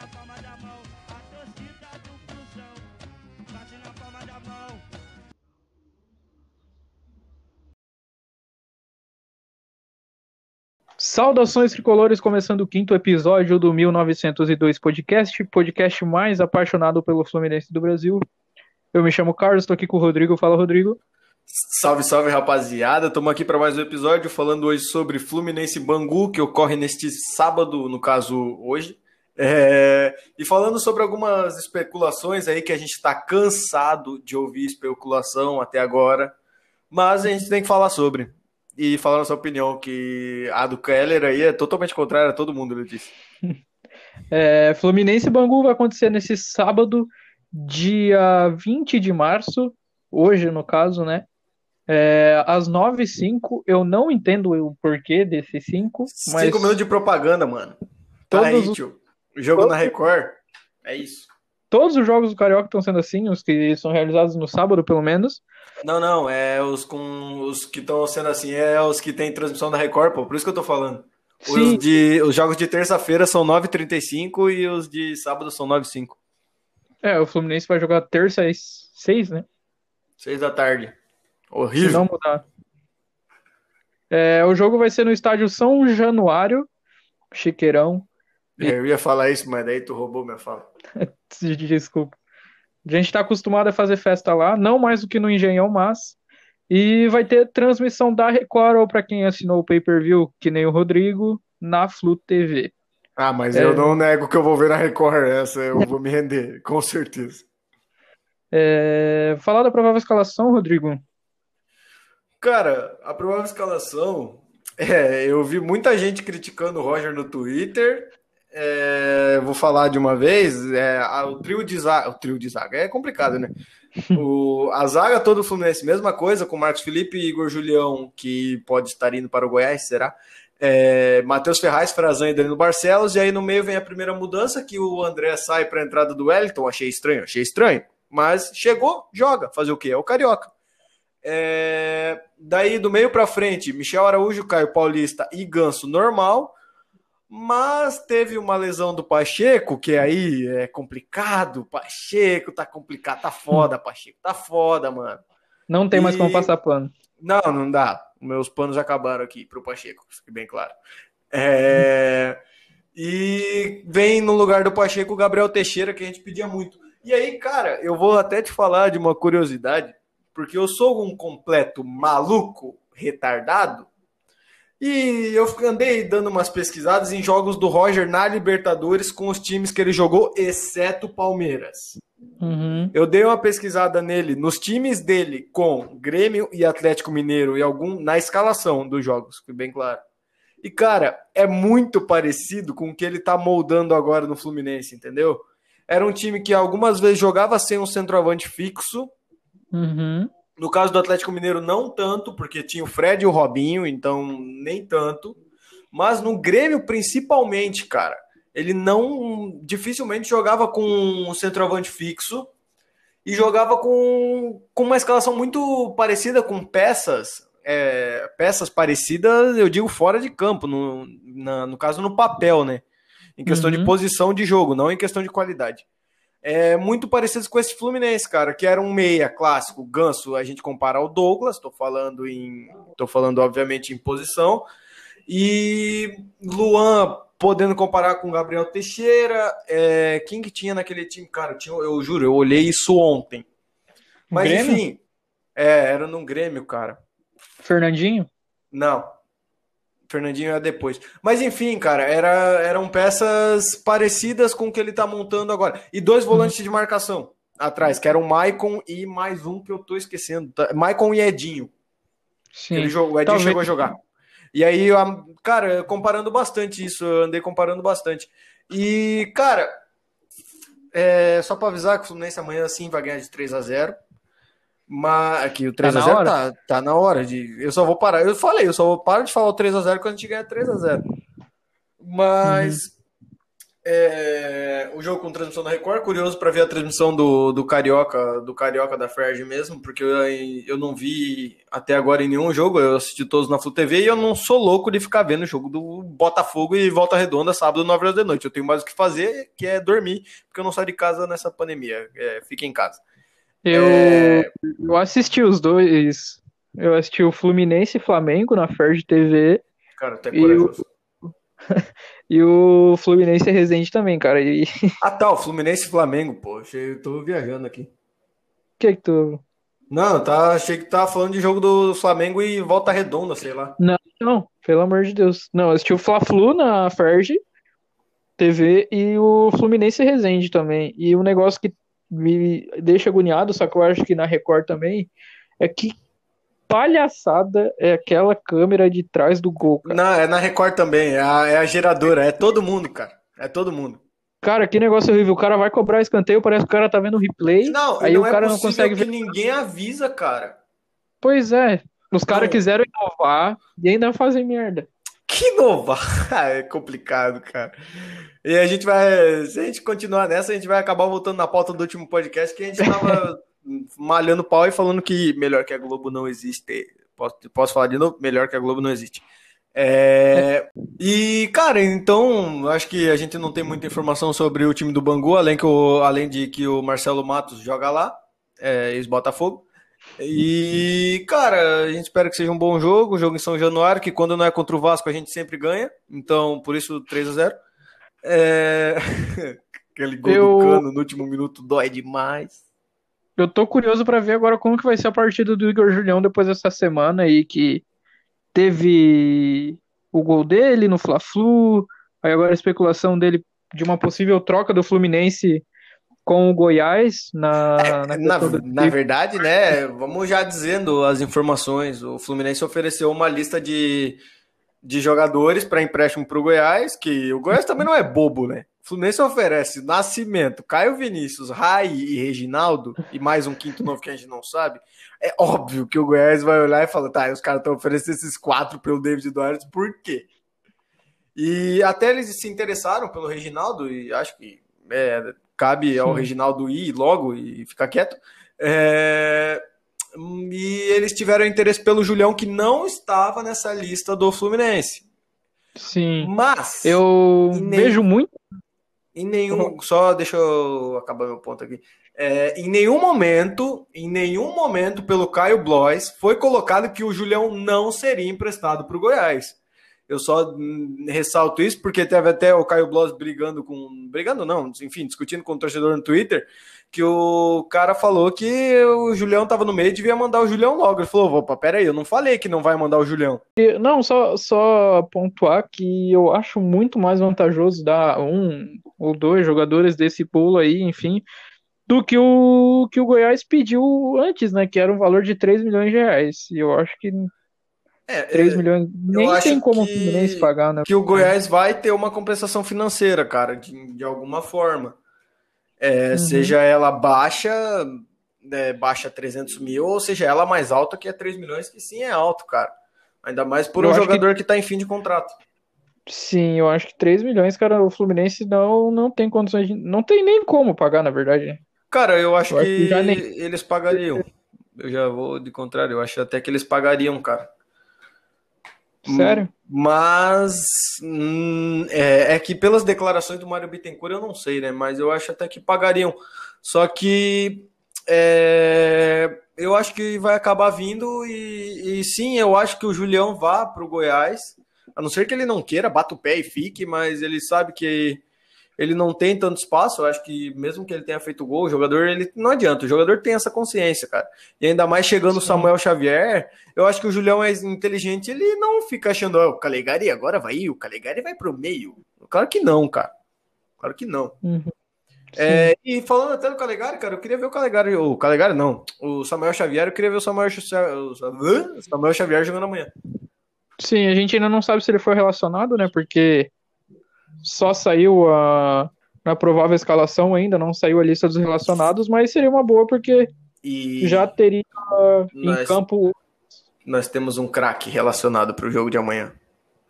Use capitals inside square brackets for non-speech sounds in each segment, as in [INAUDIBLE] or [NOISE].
na palma da mão, a torcida do Flusão. Bate na palma da mão. Saudações tricolores, começando o quinto episódio do 1902 Podcast, podcast mais apaixonado pelo Fluminense do Brasil. Eu me chamo Carlos, estou aqui com o Rodrigo. Fala, Rodrigo. Salve, salve, rapaziada. Estamos aqui para mais um episódio falando hoje sobre Fluminense Bangu, que ocorre neste sábado, no caso hoje. É, E falando sobre algumas especulações aí que a gente está cansado de ouvir especulação até agora, mas a gente tem que falar sobre. E falar nossa opinião, que a do Keller aí é totalmente contrária a todo mundo, ele disse. [LAUGHS] É, Fluminense e Bangu vai acontecer nesse sábado, dia 20 de março, hoje no caso, né? É, às 9h05, eu não entendo o porquê desses 5, mas Cinco minutos de propaganda, mano. Tá Todos aí, os- Jogo na Record. É isso. todos os jogos do Carioca estão sendo assim, os que são realizados no sábado, pelo menos. Não, não, é os com os que estão sendo assim, é os que tem transmissão da Record, pô, por isso que eu tô falando. Sim. Os, de, os jogos de terça-feira são 9h35 e os de sábado são 9h05. É, o Fluminense vai jogar terça às 6, né? 6 da tarde. Se Horrível. não mudar. É, o jogo vai ser no estádio São Januário, Chiqueirão. Eu ia falar isso, mas daí tu roubou minha fala. [LAUGHS] Desculpa. A gente está acostumado a fazer festa lá, não mais do que no Engenhão, mas. E vai ter transmissão da Record, ou para quem assinou o pay-per-view, que nem o Rodrigo, na Flu TV. Ah, mas É. eu não nego que eu vou ver na Record, essa eu vou me render, [LAUGHS] com certeza. É, falar da provável escalação, Rodrigo. Cara, a provável escalação, [LAUGHS] é, eu vi muita gente criticando o Roger no Twitter. É, vou falar de uma vez, é, a- o trio de zaga, o trio de zaga é complicado, né? [LAUGHS] O, a zaga toda do Fluminense, mesma coisa, com Marcos Felipe e Igor Julião, que pode estar indo para o Goiás, será? É, Matheus Ferraz, Frazan e Danilo Barcelos, e aí no meio vem a primeira mudança, que o André sai para a entrada do Wellington, achei estranho, achei estranho, mas chegou, joga, fazer o quê? É o Carioca. É, daí do meio para frente, Michel Araújo, Caio Paulista e Ganso normal. Mas teve uma lesão do Pacheco, que aí é complicado. Pacheco tá complicado, tá foda, Pacheco, tá foda, mano. Não tem mais E- como passar pano. Não, não dá. Meus panos acabaram aqui pro Pacheco, fique bem claro. É, [LAUGHS] E vem no lugar do Pacheco o Gabriel Teixeira, que a gente pedia muito. E aí, cara, eu vou até te falar de uma curiosidade, porque eu sou um completo maluco, retardado, e eu andei dando umas pesquisadas em jogos do Roger na Libertadores com os times que ele jogou, exceto Palmeiras. Uhum. Eu dei uma pesquisada nele, nos times dele com Grêmio e Atlético Mineiro e algum na escalação dos jogos, foi bem claro. E cara, é muito parecido com o que ele tá moldando agora no Fluminense, entendeu? Era um time que algumas vezes jogava sem um centroavante fixo. Uhum. No caso do Atlético Mineiro, não tanto, porque tinha o Fred e o Robinho, então nem tanto. Mas no Grêmio, principalmente, cara, ele não dificilmente jogava com um centroavante fixo e jogava com, com uma escalação muito parecida com peças, é, peças parecidas, eu digo fora de campo, no, na- no caso no papel, né? Em questão de Uhum. posição de jogo, não em questão de qualidade. É muito parecidos com esse Fluminense, cara, que era um meia clássico, Ganso, a gente compara ao Douglas, tô falando em, tô falando obviamente em posição, e Luan podendo comparar com Gabriel Teixeira, é, quem que tinha naquele time, cara, eu, tinha- eu juro, eu olhei isso ontem. Mas Grêmio? enfim, é, era num Grêmio, cara. Fernandinho? Não. Fernandinho é depois. Mas enfim, cara, era, eram peças parecidas com o que ele tá montando agora. E dois volantes de marcação atrás, que eram o Maicon e mais um que eu tô esquecendo. tá? Maicon e Edinho. Sim. Ele jogou, o Edinho Talvez- chegou a jogar. E aí, cara, comparando bastante isso, eu andei comparando bastante. E, cara, é, só pra avisar que o Fluminense amanhã sim vai ganhar de 3 a 0 Mas aqui o 3 Tá na 0 hora? tá, tá na hora de. Eu só vou parar. Eu falei, eu só vou parar de falar o 3 a 0 quando a gente ganhar 3 a 0 Mas É, o jogo com transmissão da Record, curioso para ver a transmissão do, do Carioca, do Carioca da Ferg mesmo, porque eu, eu não vi até agora em nenhum jogo, eu assisti todos na Flu TV e eu não sou louco de ficar vendo o jogo do Botafogo e Volta Redonda sábado, 9 horas da noite. Eu tenho mais o que fazer, que é dormir, porque eu não saio de casa nessa pandemia. É, fica em casa. Eu, É. eu assisti os dois. Eu assisti o Fluminense e Flamengo na Ferg TV Cara, até E corajoso. [LAUGHS] e o Fluminense e Resende também, cara. E o [LAUGHS] Ah, tá, o Fluminense e Flamengo, pô. Achei, eu tô viajando aqui. que que tu. Não, tá, achei que tava falando de jogo do Flamengo e Volta Redonda, sei lá. Não, pelo amor de Deus. Não, eu assisti o Fla-Flu na Ferg TV e o Fluminense e Resende também. E um negócio que me deixa agoniado, só que eu acho que na Record também, é que palhaçada é aquela câmera de trás do gol, cara. Não, é na Record também, é a, é a geradora, é todo mundo, cara. É todo mundo. Cara, que negócio horrível. O cara vai cobrar escanteio, parece que o cara tá vendo replay. Não, aí não o é cara não possível consegue que ver. ninguém avisa, cara. Pois é. Os caras Não. quiseram inovar e ainda fazem merda. Que inovar, [LAUGHS] é complicado, cara. E a gente vai, se a gente continuar nessa, a gente vai acabar voltando na pauta do último podcast que a gente tava [LAUGHS] malhando pau e falando que melhor que a Globo não existe. Posso, posso falar de novo? Melhor que a Globo não existe. É, e, cara, então, acho que a gente não tem muita informação sobre o time do Bangu, além, que o, além de que o Marcelo Matos joga lá, é, ex-Botafogo. E, cara, a gente espera que seja um bom jogo, jogo em São Januário, que quando não é contra o Vasco a gente sempre ganha, então por isso 3 a 0 É... [LAUGHS] Aquele gol Eu- do Cano no último minuto dói demais. Eu tô curioso pra ver agora como que vai ser a partida do Igor Julião depois dessa semana aí que teve o gol dele no Fla-Flu, aí agora a especulação dele de uma possível troca do Fluminense com o Goiás na, na Na, do- na verdade, né, vamos já dizendo as informações. O Fluminense ofereceu uma lista de, de jogadores para empréstimo para o Goiás, que o Goiás também não é bobo, né? O Fluminense oferece Nascimento, Caio Vinícius, Rai e Reginaldo, e mais um quinto novo que a gente não sabe. É óbvio que o Goiás vai olhar e falar: tá, os caras estão oferecendo esses quatro pelo David Duarte, por quê? E até eles se interessaram pelo Reginaldo, e acho que é, cabe ao. Reginaldo ir logo e ficar quieto. É, e eles tiveram interesse pelo Julião, que não estava nessa lista do Fluminense. Sim. Mas Eu nem- vejo muito. em nenhum. Só deixa eu acabar meu ponto aqui. É, em nenhum momento, em nenhum momento, pelo Caio Blois, foi colocado que o Julião não seria emprestado para o Goiás. Eu só ressalto isso porque teve até o Caio Blois brigando com. Brigando não, enfim, discutindo com o torcedor no Twitter, que o cara falou que o Julião estava no meio e devia mandar o Julião logo. Ele falou: opa, peraí, eu não falei que não vai mandar o Julião. Não, só, só pontuar que eu acho muito mais vantajoso dar um ou dois jogadores desse pool aí, enfim, do que o que o Goiás pediu antes, né? Que era um valor de 3 milhões de reais. E eu acho que É, 3 milhões nem tem como o que- Fluminense pagar, né? que o Goiás vai ter uma compensação financeira, cara, de, de alguma forma. É, Uhum. Seja ela baixa, né, baixa 300 mil, ou seja ela mais alta, que é 3 milhões, que sim é alto, cara. Ainda mais por Eu um jogador que... tá em fim de contrato. Sim, eu acho que 3 milhões, cara, o Fluminense não, não tem condições de, não tem nem como pagar, na verdade. Cara, eu acho Eu acho que que nem- eles pagariam. Eu já vou de contrário, eu acho até que eles pagariam, cara. Sério? Mas hum, é, é que pelas declarações do Mário Bittencourt eu não sei, né? Mas eu acho até que pagariam. Só que é, eu acho que vai acabar vindo e, e sim, eu acho que o Julião vá para o Goiás. A não ser que ele não queira, bata o pé e fique, mas ele sabe que ele não tem tanto espaço. Eu acho que mesmo que ele tenha feito gol, o jogador ele não adianta. O jogador tem essa consciência, cara. E ainda mais chegando o. Samuel Xavier, eu acho que o Julião é inteligente, ele não fica achando, "Ah, o Calegari agora vai ir, o Calegari vai pro meio. Claro que não, cara. Claro que não. Uhum. É, e falando até do Calegari, cara, eu queria ver o Calegari, o Calegari não, o Samuel Xavier, eu queria ver o Samuel, o Samuel Xavier jogando amanhã. Sim, a gente ainda não sabe se ele foi relacionado, né? Porque só saiu a na provável escalação ainda, não saiu a lista dos relacionados, mas seria uma boa porque E já teria em nós, campo. nós temos um craque relacionado pro jogo de amanhã.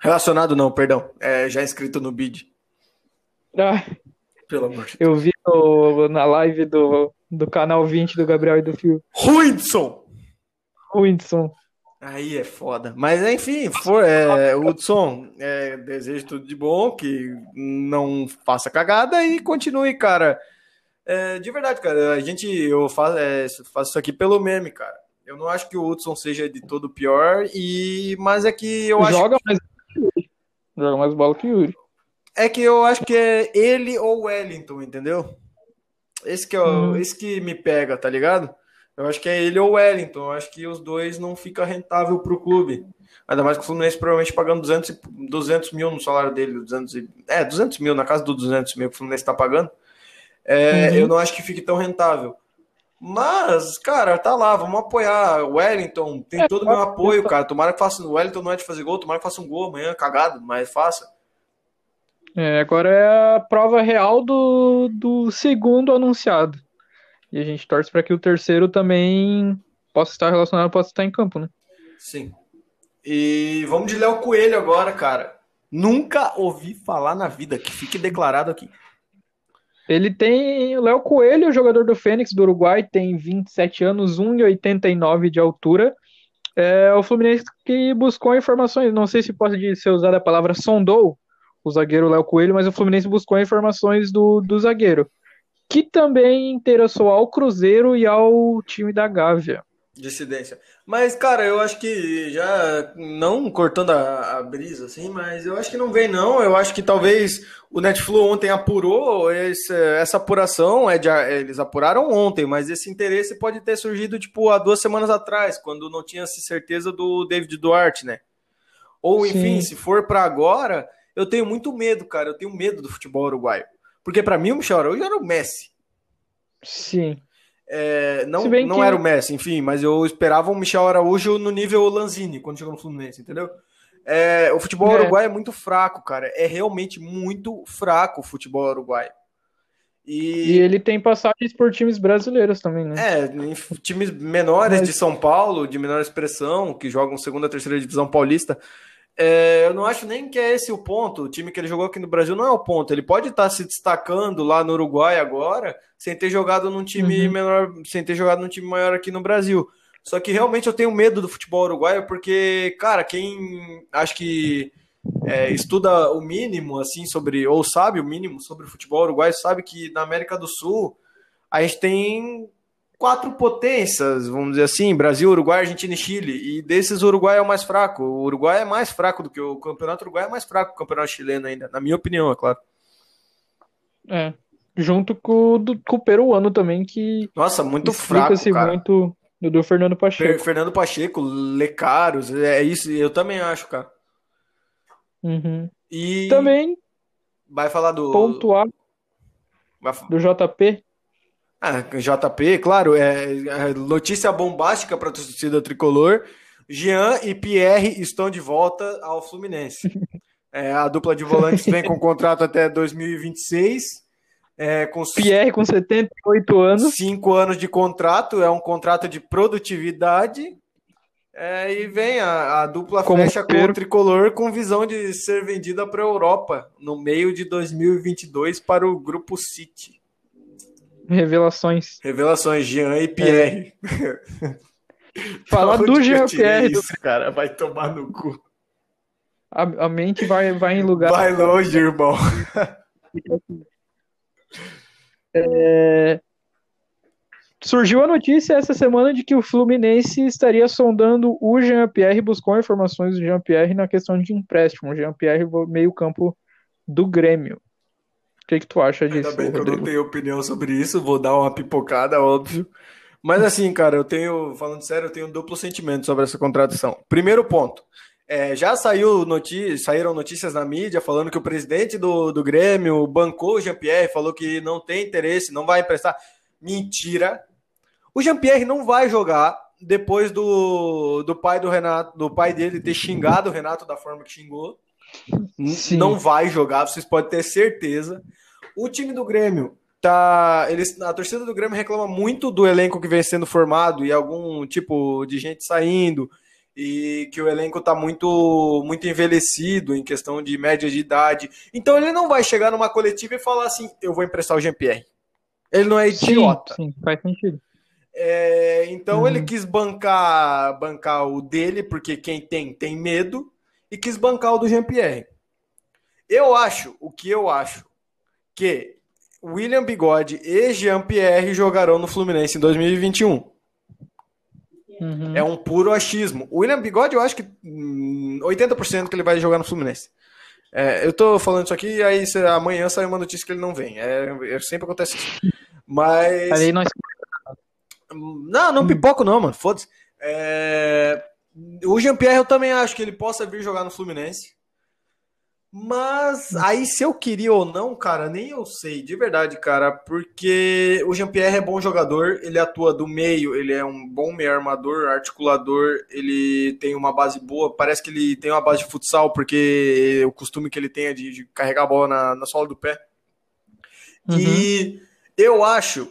Relacionado não, perdão, é já inscrito no bid. Ah, Pelo amor de Deus. eu vi no- na live do, do canal 20 do Gabriel e do Fio. Ruidson! Whindersson. Aí é foda. Mas enfim, for, é, Hudson, é, desejo tudo de bom, que não faça cagada e continue, cara. É, de verdade, cara, a gente, eu faço, é, faço isso aqui pelo meme, cara. Eu não acho que o Hudson seja de todo pior, e, mas é que eu acho Joga mais que. Joga mais bola que o Yuri. É que eu acho que é ele ou Wellington, entendeu? Esse que, é o- Uhum. esse que me pega, tá ligado? Eu acho que é ele ou Wellington. Eu acho que os dois não fica rentável pro clube. Ainda mais que o Fluminense provavelmente pagando 200, e- 200 mil no salário dele. 200 e- é, 200 mil, na casa dos 200 mil que o Fluminense tá pagando. É, Uhum. Eu não acho que fique tão rentável. Mas, cara, tá lá, vamos apoiar o Wellington. Tem É, todo o meu pode- apoio, cara. Tomara que faça. O Wellington não é de fazer gol, tomara que faça um gol amanhã, cagado, mas faça. É, agora é a prova real do, do segundo anunciado. E a gente torce para que o terceiro também possa estar relacionado, possa estar em campo, né? Sim. E vamos de Léo Coelho agora, cara. Nunca ouvi falar na vida, que fique declarado aqui. Ele tem o Léo Coelho, jogador do Fênix do Uruguai, tem 27 anos, 1,89 de altura. É o Fluminense que buscou informações, não sei se pode ser usada a palavra sondou o zagueiro Léo Coelho, mas o Fluminense buscou informações do, do zagueiro, que também interessou ao Cruzeiro e ao time da Gávea. Dissidência. Mas, cara, eu acho que já, não cortando a, a brisa, assim, mas eu acho que não vem, não. Eu acho que talvez o Netflu ontem apurou, esse- essa apuração, é de, eles apuraram ontem, mas esse interesse pode ter surgido, tipo, há duas semanas atrás, quando não tinha certeza do David Duarte, né? Ou, enfim, Sim. se for pra agora, eu tenho muito medo, cara. Eu tenho medo do futebol uruguaio. Porque pra mim o Michel Araújo era o Messi. Sim. É, não não que- era o Messi, enfim, mas eu esperava o Michel Araújo no nível Lanzini, quando chegou no Fluminense, entendeu? É, o futebol É. uruguaio é muito fraco, cara. É realmente muito fraco o futebol uruguaio. E E, ele tem passagens por times brasileiros também, né? é, times menores Mas- de São Paulo, de menor expressão, que jogam segunda, terceira divisão paulista, é, eu não acho nem que é esse o ponto. O time que ele jogou aqui no Brasil não é o ponto. Ele pode estar se destacando lá no Uruguai agora, sem ter jogado num time Uhum. menor, sem ter jogado num time maior aqui no Brasil. Só que realmente eu tenho medo do futebol uruguaio, porque, cara, quem acho que é, estuda o mínimo, assim, sobre, ou sabe o mínimo sobre o futebol uruguaio, sabe que na América do Sul a gente tem quatro potências, vamos dizer assim, Brasil, Uruguai, Argentina e Chile. E desses o Uruguai é o mais fraco. O Uruguai é mais fraco do que o campeonato uruguai é mais fraco que o campeonato chileno ainda, na minha opinião, é claro. É. Junto com, o do- com o peruano também, que Nossa, muito fraco, cara. muito do, do Fernando Fer- Pacheco. Fernando Pacheco, Lecaros, é isso, eu também acho, cara. Uhum. E Também vai falar do pontuar do JP. Ah, JP, claro, é, é notícia bombástica para a torcida tricolor. Jean e Pierre estão de volta ao Fluminense. [LAUGHS] É, a dupla de volantes vem com [LAUGHS] contrato até 2026, é, com Pierre com 78 anos. cinco anos de contrato, é um contrato de produtividade. É, e vem a, a dupla Como fecha com o tricolor com visão de ser vendida para a Europa no meio de 2022 para o Grupo City. Revelações. Revelações, Jean e Pierre. [LAUGHS] Falar Onde do Jean Pierre. do- Isso, cara, vai tomar no cu. A, a mente vai, vai em lugar. Vai longe, irmão. [LAUGHS] Surgiu a notícia essa semana de que o Fluminense estaria sondando o Jean-Pierre, buscou informações do Jean-Pierre na questão de empréstimo. O Jean-Pierre, meio-campo do Grêmio. O que, que tu acha disso, Ainda bem que eu não Rodrigo? tenho opinião sobre isso, vou dar uma pipocada, óbvio. Mas assim, cara, eu tenho, falando sério, eu tenho um duplo sentimento sobre essa contratação. Primeiro ponto, é, já saiu noti saíram notícias na mídia falando que o presidente do, do Grêmio bancou o Jean-Pierre, falou que não tem interesse, não vai emprestar. Mentira. O Jean-Pierre não vai jogar depois do, do pai do Renato, do pai dele ter xingado o Renato da forma que xingou. Sim. Não vai jogar, vocês podem ter certeza. O time do Grêmio tá, eles, a torcida do Grêmio reclama muito do elenco que vem sendo formado e algum tipo de gente saindo e que o elenco está muito, muito envelhecido em questão de média de idade. Então ele não vai chegar numa coletiva e falar assim: eu vou emprestar o Jean-Pierre. Ele não é idiota. Sim, sim, faz sentido. É, então Uhum. ele quis bancar, bancar o dele, porque quem tem, tem medo, e quis bancar o do Jean-Pierre. Eu acho, o que eu acho, que William Bigode e Jean-Pierre jogarão no Fluminense em 2021. Uhum. É um puro achismo. O William Bigode, eu acho que hum, 80% que ele vai jogar no Fluminense. É, eu tô falando isso aqui e aí cê- amanhã sai uma notícia que ele não vem. É, é- sempre acontece isso. Mas. Aí nós Não, não pipoco não, mano. Foda-se. É, O Jean-Pierre eu também acho que ele possa vir jogar no Fluminense. Mas aí se eu queria ou não, cara, nem eu sei, de verdade, cara, porque o Jean-Pierre é bom jogador, ele atua do meio, ele é um bom meio armador, articulador, ele tem uma base boa, parece que ele tem uma base de futsal, porque o costume que ele tem é de, de carregar a bola na, na sola do pé. Uhum. E eu acho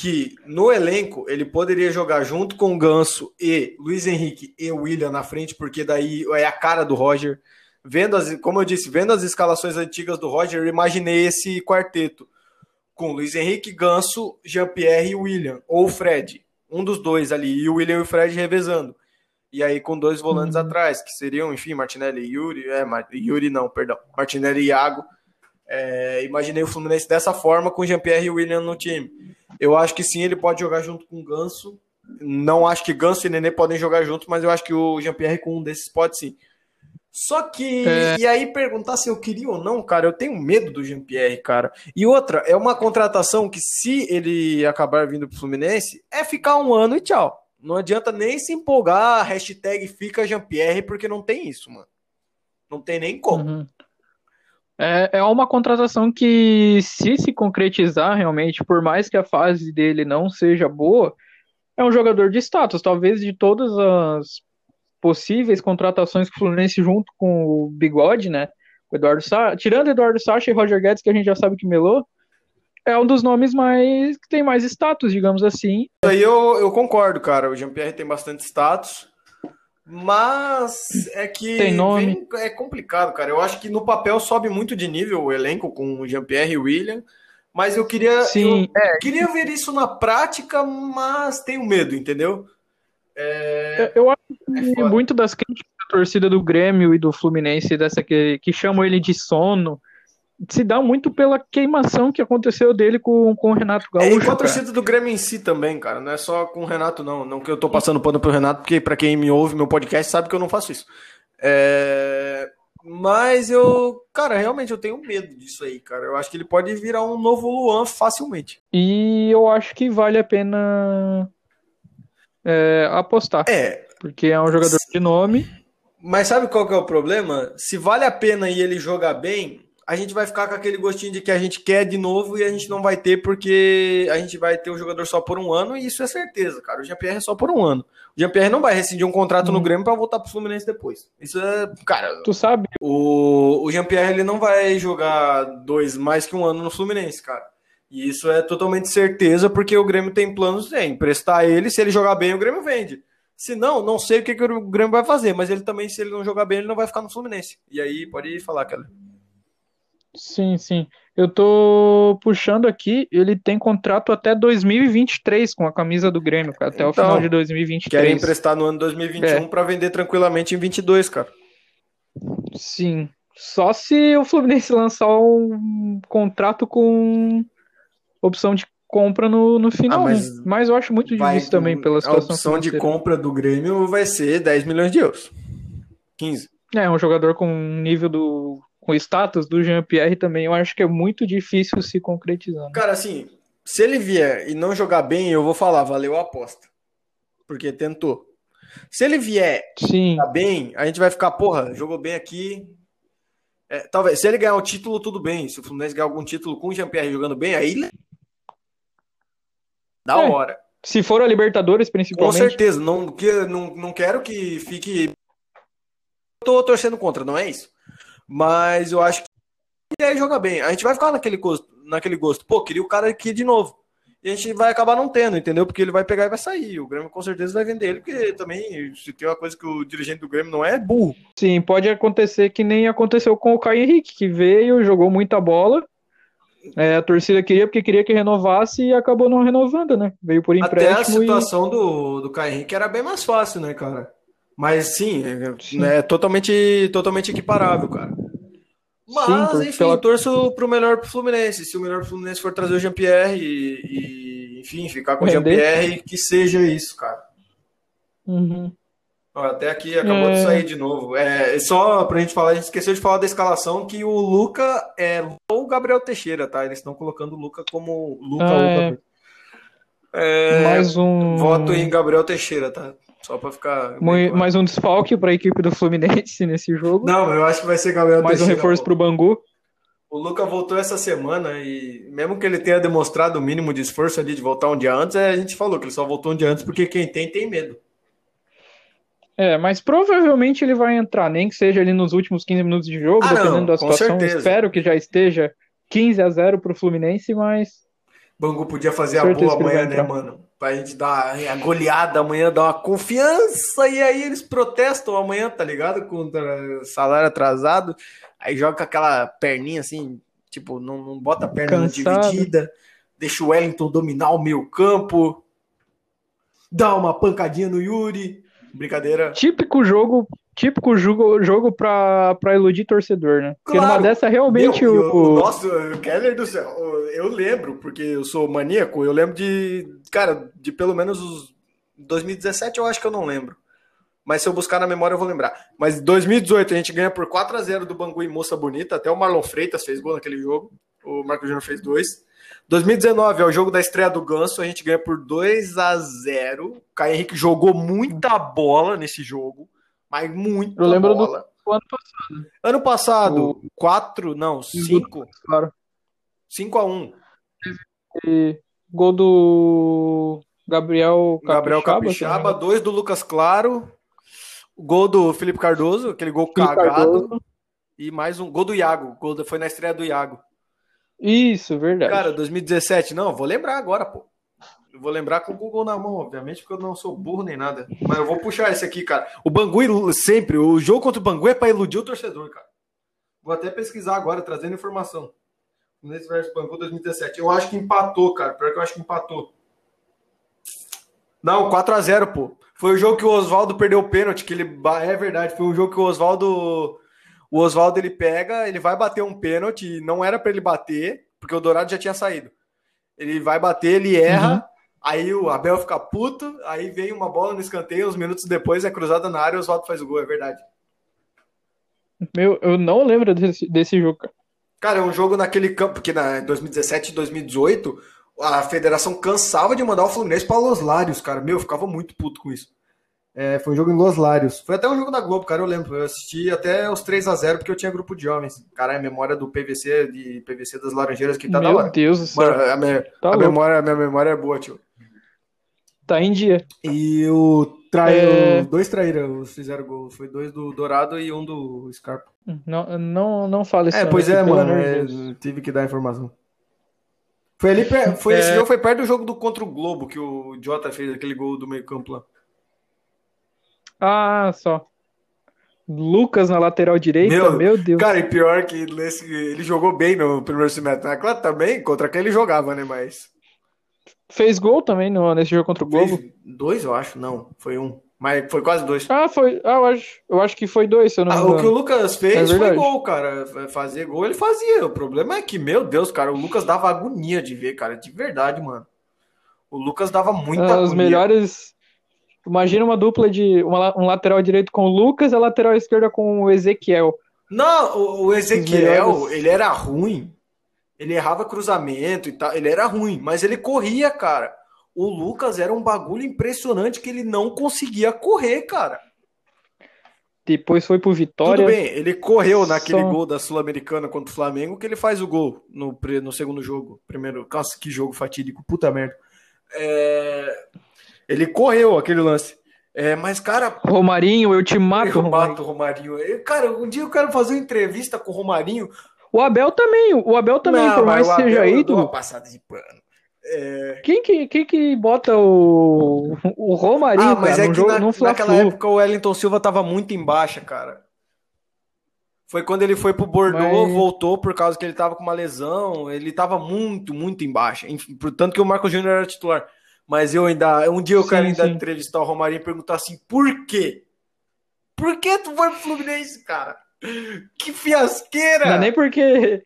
que no elenco ele poderia jogar junto com o Ganso e Luiz Henrique e William na frente, porque daí é a cara do Roger. Vendo as, como eu disse, vendo as escalações antigas do Roger, eu imaginei esse quarteto com Luiz Henrique, Ganso, Jean-Pierre e William, ou Fred, um dos dois ali, e o William e o Fred revezando. E aí com dois volantes Uhum. atrás, que seriam, enfim, Martinelli e Yuri, é, Yuri não, perdão, Martinelli e Iago. É, imaginei o Fluminense dessa forma com Jean-Pierre e William no time. Eu acho que sim, ele pode jogar junto com o Ganso. Não acho que Ganso e Nenê podem jogar juntos, mas eu acho que o Jean-Pierre com um desses pode sim. Só que, É. e aí perguntar se eu queria ou não, cara, eu tenho medo do Jean-Pierre, cara. E outra, é uma contratação que se ele acabar vindo pro Fluminense, é ficar um ano e tchau. Não adianta nem se empolgar, hashtag fica Jean-Pierre, porque não tem isso, mano. Não tem nem como. Uhum. É, é uma contratação que, se se concretizar realmente, por mais que a fase dele não seja boa, é um jogador de status. Talvez de todas as possíveis contratações que o Fluminense, junto com o Bigode, né? O Eduardo Sa... Tirando Eduardo Sacha e Roger Guedes, que a gente já sabe que melou, é um dos nomes mais que tem mais status, digamos assim. Aí eu, eu concordo, cara. O Jean-Pierre tem bastante status. Mas é que Tem nome. vem- é complicado, cara. Eu acho que no papel sobe muito de nível o elenco com o Jean-Pierre e o William. Mas eu queria, Sim, eu queria ver isso na prática, mas tenho medo, entendeu? É, Eu acho é que foda. muito das críticas da torcida do Grêmio e do Fluminense, dessa que, que chamam ele de sono, se dá muito pela queimação que aconteceu dele com, com o Renato É, e Gaúcho. com a torcida do Grêmio em si também, cara. Não é só com o Renato, não. Não que eu tô passando pano pro Renato, porque pra quem me ouve meu podcast sabe que eu não faço isso. É, Mas eu, cara, realmente eu tenho medo disso aí, cara. Eu acho que ele pode virar um novo Luan facilmente. E eu acho que vale a pena é, apostar, É, porque é um jogador de nome. mas sabe qual que é o problema? Se vale a pena e ele jogar bem, a gente vai ficar com aquele gostinho de que a gente quer de novo e a gente não vai ter porque a gente vai ter o jogador só por um ano e isso é certeza, cara. O Jean-Pierre é só por um ano. O Jean-Pierre não vai rescindir um contrato no Hum. Grêmio pra voltar pro Fluminense depois. Isso é, cara, Tu sabe, o, o Jean-Pierre ele não vai jogar dois mais que um ano no Fluminense, cara. E isso é totalmente certeza porque o Grêmio tem planos de emprestar ele, se ele jogar bem o Grêmio vende. Se não, não sei o que, que o Grêmio vai fazer, mas ele também, se ele não jogar bem, ele não vai ficar no Fluminense. E aí, pode falar, Keller. Sim, sim. Eu tô puxando aqui, ele tem contrato até 2023 com a camisa do Grêmio, cara, até o Então, final de 2023. Querem emprestar no ano 2021 É. pra vender tranquilamente em 22, cara. Sim. Só se o Fluminense lançar um contrato com opção de compra no, no final, Ah, mas né? Mas eu acho muito difícil também pela A situação opção de financeira. compra do Grêmio vai ser 10 milhões de euros. 15. É, um jogador com nível do. Com status do Jean-Pierre também, eu acho que é muito difícil se concretizar. né? Cara, assim, se ele vier e não jogar bem, eu vou falar, valeu a aposta. Porque tentou. Se ele vier Sim, tá bem, a gente vai ficar, porra, jogou bem aqui. É, talvez, se ele ganhar o título, tudo bem. Se o Fluminense ganhar algum título com o Jean-Pierre jogando bem, aí. Da É, hora. se for a Libertadores, Com principalmente. certeza. Não, que, não, não quero que fique. Tô torcendo contra, não é isso. Mas eu acho que ele joga bem. A gente vai ficar naquele gosto, naquele gosto. Pô, queria o cara aqui de novo. e a gente vai acabar não tendo, entendeu? Porque ele vai pegar e vai sair. O Grêmio com certeza vai vender ele, porque também, se tem uma coisa que o dirigente do Grêmio não é, é burro. Sim, pode acontecer que nem aconteceu com o Caio Henrique, que veio, jogou muita bola. É, a torcida queria porque queria que renovasse e acabou não renovando, né? Veio por Até a empréstimo e situação do, do Caio Henrique era bem mais fácil, né, cara? Mas sim, é, Sim. né, totalmente, totalmente equiparável, cara. Mas, por- enfim, pela- torço pro melhor pro Fluminense. Se o melhor pro Fluminense for trazer o Jean-Pierre e, e, enfim, ficar com o. Jean-Pierre, que seja isso, cara. Uhum. Até aqui acabou É. de sair de novo. É, só pra gente falar, a gente esqueceu de falar da escalação que o Luca é ou o Gabriel Teixeira, tá? Eles estão colocando o Luca como Luca Ah, ou é. Gabriel. É, mais um Voto em Gabriel Teixeira, tá? Só pra ficar. mui- bem claro. mais um desfalque para a equipe do Fluminense [LAUGHS] nesse jogo. Não, eu acho que vai ser Gabriel mais um reforço pô. pro Bangu. O Luca voltou essa semana e, mesmo que ele tenha demonstrado o mínimo de esforço ali de voltar um dia antes, é, a gente falou que ele só voltou um dia antes porque quem tem, tem medo. É, mas provavelmente ele vai entrar, nem que seja ali nos últimos 15 minutos de jogo, Ah, dependendo não, da com situação. certeza. Espero que já esteja 15 a 0 pro Fluminense, mas Bangu podia fazer a boa amanhã, né, mano? Pra gente dar a goleada amanhã, dar uma confiança, e aí eles protestam amanhã, tá ligado? Contra salário atrasado. Aí joga com aquela perninha assim, tipo, não, não bota a perna dividida, deixa o Wellington dominar o meio campo, dá uma pancadinha no Yuri. Brincadeira. típico jogo, típico jogo, jogo pra, pra iludir torcedor, né? Porque Claro. numa dessa realmente Meu, o, o, o Keller do céu, eu lembro, porque eu sou maníaco, eu lembro de, cara, de pelo menos os 2017 eu acho que eu não lembro. Mas se eu buscar na memória eu vou lembrar. Mas 2018 a gente ganha por 4 a 0 do Bangu em Moça Bonita, até o Marlon Freitas fez gol naquele jogo. O Marco Júnior fez dois. 2019 é o jogo da estreia do Ganso, a gente ganha por 2 a 0. O Caio Henrique jogou muita bola nesse jogo, mas muita Eu lembro do- bola. o ano Ano passado, 4, não, 5, claro. 5 a 1. E gol do Gabriel Gabriel Capixaba, Capixaba, dois do Lucas Claro, o gol do Felipe Cardoso, aquele gol Felipe cagado, Cardoso. e mais um gol do Iago, gol do- foi na estreia do Iago. Isso, verdade. Cara, 2017, não, vou lembrar agora, pô. Eu vou lembrar com o Google na mão, obviamente, porque eu não sou burro nem nada. Mas eu vou puxar esse aqui, cara. O Bangu sempre, o jogo contra o Bangu é pra iludir o torcedor, cara. Vou até pesquisar agora, trazendo informação. Nesse versus Bangu 2017. Eu acho que empatou, cara. Pior que eu acho que empatou. Não, 4x0, pô. Foi o jogo que o Oswaldo perdeu o pênalti, que ele. É verdade, foi um jogo que o Oswaldo. O Oswaldo ele pega, ele vai bater um pênalti, não era pra ele bater, porque o Dourado já tinha saído. Ele vai bater, ele erra, Uhum. Aí o Abel fica puto, aí vem uma bola no escanteio, uns minutos depois é cruzada na área e o Oswaldo faz o gol, é verdade. Meu, eu não lembro desse, desse jogo. cara. Cara, é um jogo naquele campo, porque na 2017 e 2018 a federação cansava de mandar o Fluminense para Los Lários, cara. Meu, eu ficava muito puto com isso. É, foi um jogo em Los Lários. Foi até um jogo da Globo, cara, eu lembro. Eu assisti até os 3 a 0 porque eu tinha grupo de homens. Cara, a memória do PVC, de PVC das Laranjeiras que tá da Meu hora. Deus do céu. Mano, a, minha, Tá a memória, a minha memória é boa, tio. Tá em dia. E o traíra, É. dois traíras fizeram gol. Foi dois do Dourado e um do Scarpa. Não, não, não fala isso. É, pois é, mano. é, tive que dar informação. Foi ali, foi, esse É. jogo foi perto do jogo do contra o Globo, que o Jota fez aquele gol do meio campo lá. Ah, só. Lucas na lateral direita, Meu, meu, Deus. Cara, e pior que nesse, ele jogou bem no primeiro semestre. Ah, Claro, também, contra quem ele jogava, né? Mas. Fez gol também no, nesse jogo contra o Globo. Fez dois, eu acho. Não, foi um. Mas foi quase dois. Ah, foi. Ah, eu acho, eu acho que foi dois, se eu não me Ah, o que o. Lucas É fez foi verdade. gol, cara. Fazer gol ele fazia. O problema é que, meu Deus, cara, o Lucas dava agonia de ver, cara. De verdade, mano. O Lucas dava muita As agonia. melhores. Imagina uma dupla de. uma um lateral direito com o Lucas e a lateral esquerda com o Ezequiel. Não, o, o Ezequiel, melhores- ele era ruim. Ele errava cruzamento e tal. Ele era ruim, mas ele corria, cara. O Lucas era um bagulho impressionante que ele não conseguia correr, cara. Depois foi pro Tudo Vitória. bem, ele correu naquele Só- gol da Sul-Americana contra o Flamengo, que ele faz o gol no, no segundo jogo. Primeiro, nossa, que jogo fatídico, puta merda. É, Ele correu aquele lance. É, mas, cara, Romarinho, eu te mato, eu Romarinho. bato o Romarinho. Eu, cara, um dia eu quero fazer uma entrevista com o Romarinho. O Abel também, o Abel também, Não, por mais que seja Abel, dou ídolo. uma passada de pano. Quem que, quem que bota o, o Romarinho, Ah, mas cara, é num que jogo, na- naquela época o Wellington Silva tava muito em baixa, cara. Foi quando ele foi pro Bordeaux, Mas- voltou por causa que ele tava com uma lesão. Ele tava muito, muito em baixa. Portanto que o Marco Júnior era titular. Mas eu ainda. Um dia eu Sim, quero ainda sim. entrevistar o Romarinho e perguntar assim: por quê? Por que tu foi pro Fluminense, cara? Que fiasqueira! Não é nem porque.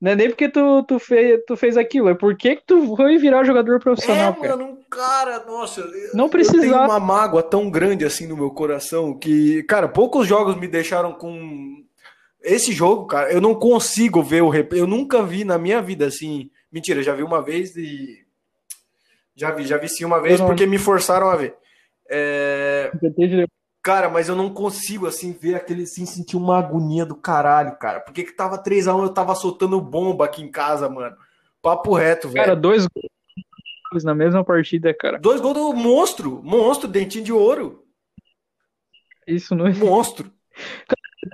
Não é nem porque tu, tu, fez, tu fez aquilo, é porque que tu foi virar jogador profissional, É, cara. mano, um cara, nossa, eu- Não Eu tenho precisava. uma mágoa tão grande assim no meu coração que, cara, poucos jogos me deixaram com esse jogo, cara. Eu não consigo ver o replay. Eu nunca vi na minha vida assim. Mentira, já vi uma vez e já vi, já vi sim uma vez não- porque me forçaram a ver. É. Cara, mas eu não consigo, assim, ver aquele, assim, sentir uma agonia do caralho, cara. Porque que tava 3x1, eu tava soltando bomba aqui em casa, mano. Papo reto, velho. Cara, dois gols na mesma partida, cara. Dois gols do monstro, monstro, dentinho de ouro, Isso não é. [LAUGHS] monstro.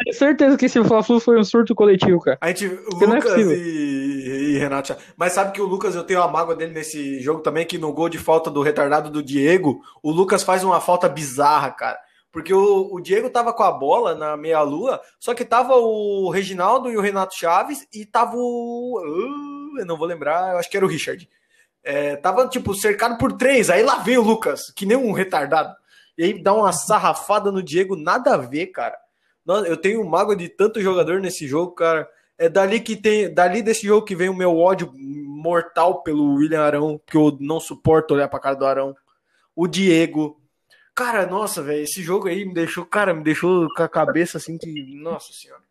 Tenho certeza que esse Fla-Flu foi um surto coletivo, cara. A gente, Porque é Lucas possível. e, e Renato. Mas sabe que o Lucas, eu tenho a mágoa dele nesse jogo também, que no gol de falta do retardado do Diego, o Lucas faz uma falta bizarra, cara. Porque o, o Diego tava com a bola na meia-lua, só que tava o Reginaldo e o Renato Chaves, e tava o. uh, eu não vou lembrar, eu acho que era o Richard. É, tava, tipo, cercado por três. Aí lá veio o Lucas, que nem um retardado. E aí dá uma sarrafada no Diego, nada a ver, cara. Eu tenho mágoa de tanto jogador nesse jogo, cara. É dali que tem, dali desse jogo que vem o meu ódio mortal pelo William Arão, que eu não suporto olhar pra cara do Arão. O Diego. Cara, nossa, velho, esse jogo aí me deixou, cara, me deixou com a cabeça assim que, nossa senhora.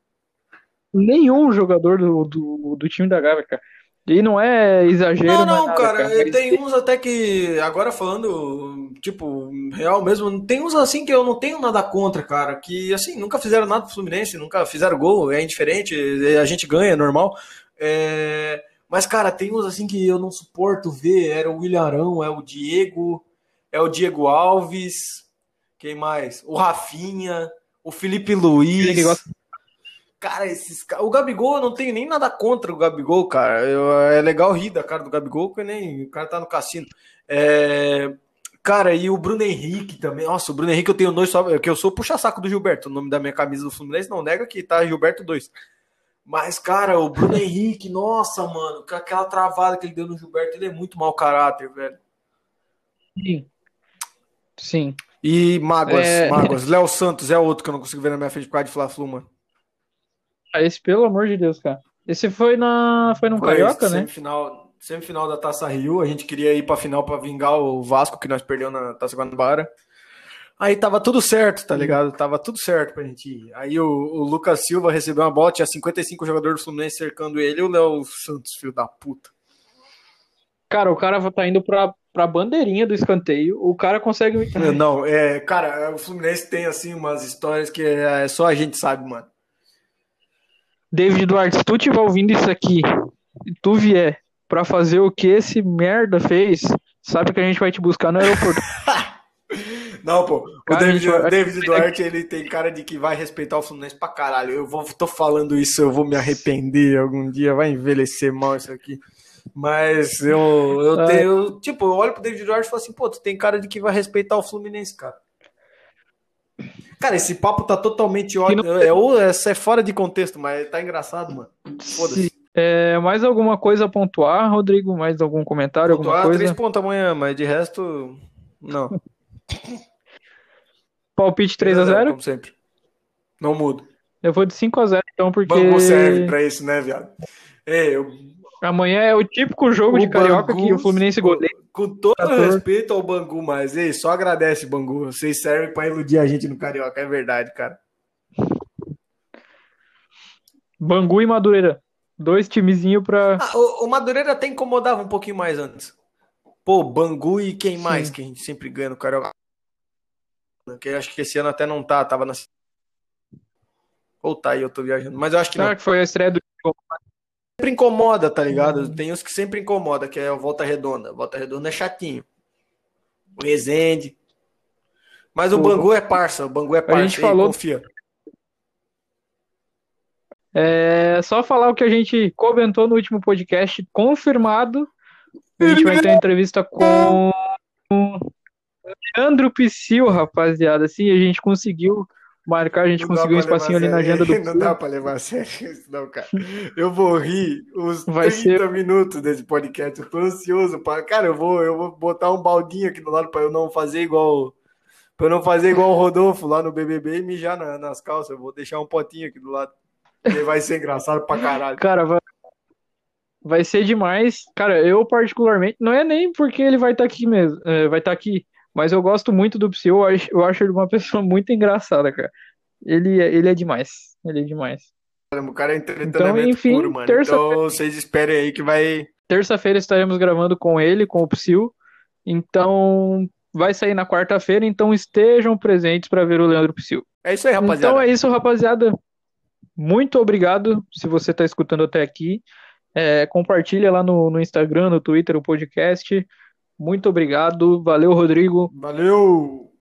Nenhum jogador do, do, do time da Gávea, cara. E não é exagero, Não, não, é não, nada, cara, mas tem uns até que, agora falando, tipo, real mesmo, tem uns assim que eu não tenho nada contra, cara, que, assim, nunca fizeram nada pro Fluminense, nunca fizeram gol, é indiferente, a gente ganha, é normal, é... mas, cara, tem uns assim que eu não suporto ver, era o William Arão, é o Diego, é o Diego Alves, quem mais? O Rafinha, o Felipe Luiz... Cara, esses o Gabigol, eu não tenho nem nada contra o Gabigol, cara. Eu- é legal rir da cara do Gabigol, porque nem o cara tá no cassino. É, Cara, e o Bruno Henrique também. Nossa, o Bruno Henrique eu tenho dois só. Que eu sou puxa-saco do Gilberto. O nome da minha camisa do Fluminense não nega que tá Gilberto 2. Mas, cara, o Bruno Henrique, nossa, mano, com aquela travada que ele deu no Gilberto, ele é muito mau caráter, velho. Sim. Sim. E Mágoas, É. Mágoas. Léo Santos é outro que eu não consigo ver na minha frente por causa de Fla-Flu, mano. Ah, esse, pelo amor de Deus, cara. Esse foi na. Foi no Foi Carioca, né? Semifinal, semifinal da Taça Rio. A gente queria ir pra final pra vingar o Vasco que nós perdemos na Taça Guanabara. Aí tava tudo certo, tá ligado? Tava tudo certo pra gente ir. Aí o, o Lucas Silva recebeu uma bola, tinha 55 jogadores do Fluminense cercando ele e o Léo Santos, filho da puta. Cara, o cara tá indo pra, pra bandeirinha do escanteio. O cara consegue. [LAUGHS] Não, é, cara, o Fluminense tem assim umas histórias que é, só a gente sabe, mano. David Duarte, se tu estiver ouvindo isso aqui e tu vier pra fazer o que esse merda fez, sabe que a gente vai te buscar no aeroporto. [LAUGHS] Não, pô, o Cara, David, gente vai- David Duarte, ele tem cara de que vai respeitar o Fluminense pra caralho. Eu vou, tô falando isso, eu vou me arrepender algum dia, vai envelhecer mal isso aqui. Mas eu, eu Ah. tenho, tipo, eu olho pro David Duarte e falo assim, pô, tu tem cara de que vai respeitar o Fluminense, cara. Cara, esse papo tá totalmente ótimo. É, ou é, é fora de contexto, mas tá engraçado, mano. Foda-se. É, mais alguma coisa a pontuar, Rodrigo? Mais algum comentário, alguma Pontuar coisa? três pontos amanhã, mas de resto, não. [LAUGHS] Palpite 3x0? Como sempre. Não mudo. Eu vou de 5x0, então, porque Bangu serve pra isso, né, viado? É, eu amanhã é o típico jogo O de carioca Bangu, que o Fluminense goleia. Com todo Trator. respeito ao Bangu, mas ei, só agradece, Bangu. Vocês servem pra iludir a gente no Carioca, é verdade, cara. Bangu e Madureira. Dois timezinhos pra. Ah, o, o Madureira até incomodava um pouquinho mais antes. Pô, Bangu e quem Sim. mais que a gente sempre ganha no Carioca? Que eu acho que esse ano até não tá, tava na. Ou tá aí, eu tô viajando. Mas eu acho que não. Será que foi a estreia do. Sempre incomoda, tá ligado? Uhum. Tem uns que sempre incomoda, que é o Volta Redonda. Volta Redonda é chatinho. O Rezende. Mas o Pô, Bangu é parça, o Bangu é parça, gente aí, falou- confia. É só falar o que a gente comentou no último podcast, confirmado. A gente vai ter uma entrevista com o Leandro Psyu, rapaziada. Assim, a gente conseguiu marcar, a gente Não conseguiu um pra espacinho ali na agenda do [LAUGHS] Não dá pra levar a [LAUGHS] sério isso, não, cara. Eu vou rir os Vai 30 minutos desse podcast. Eu tô ansioso para. Cara, eu vou, eu vou botar um baldinho aqui do lado pra eu não fazer igual. Pra eu não fazer igual o Rodolfo lá no BBB e mijar na- nas calças. Eu vou deixar um potinho aqui do lado. Ele vai ser engraçado pra caralho. Cara, vai, vai ser demais. Cara, eu particularmente, não é nem porque ele vai estar aqui mesmo, é, vai estar aqui, mas eu gosto muito do Psyu, eu acho, eu acho ele uma [LAUGHS] pessoa muito engraçada, cara. Ele, é- ele é demais, ele é demais. O cara é Então, enfim, puro, mano. Então vocês esperem aí que vai. Terça-feira estaremos gravando com ele, com o Psyu, então vai sair na quarta-feira, então estejam presentes para ver o Leandro Psyu. É isso aí, rapaziada. Então é isso, rapaziada. Muito obrigado se você está escutando até aqui. É, compartilha lá no, no Instagram, no Twitter, o podcast. Muito obrigado. Valeu, Rodrigo. Valeu!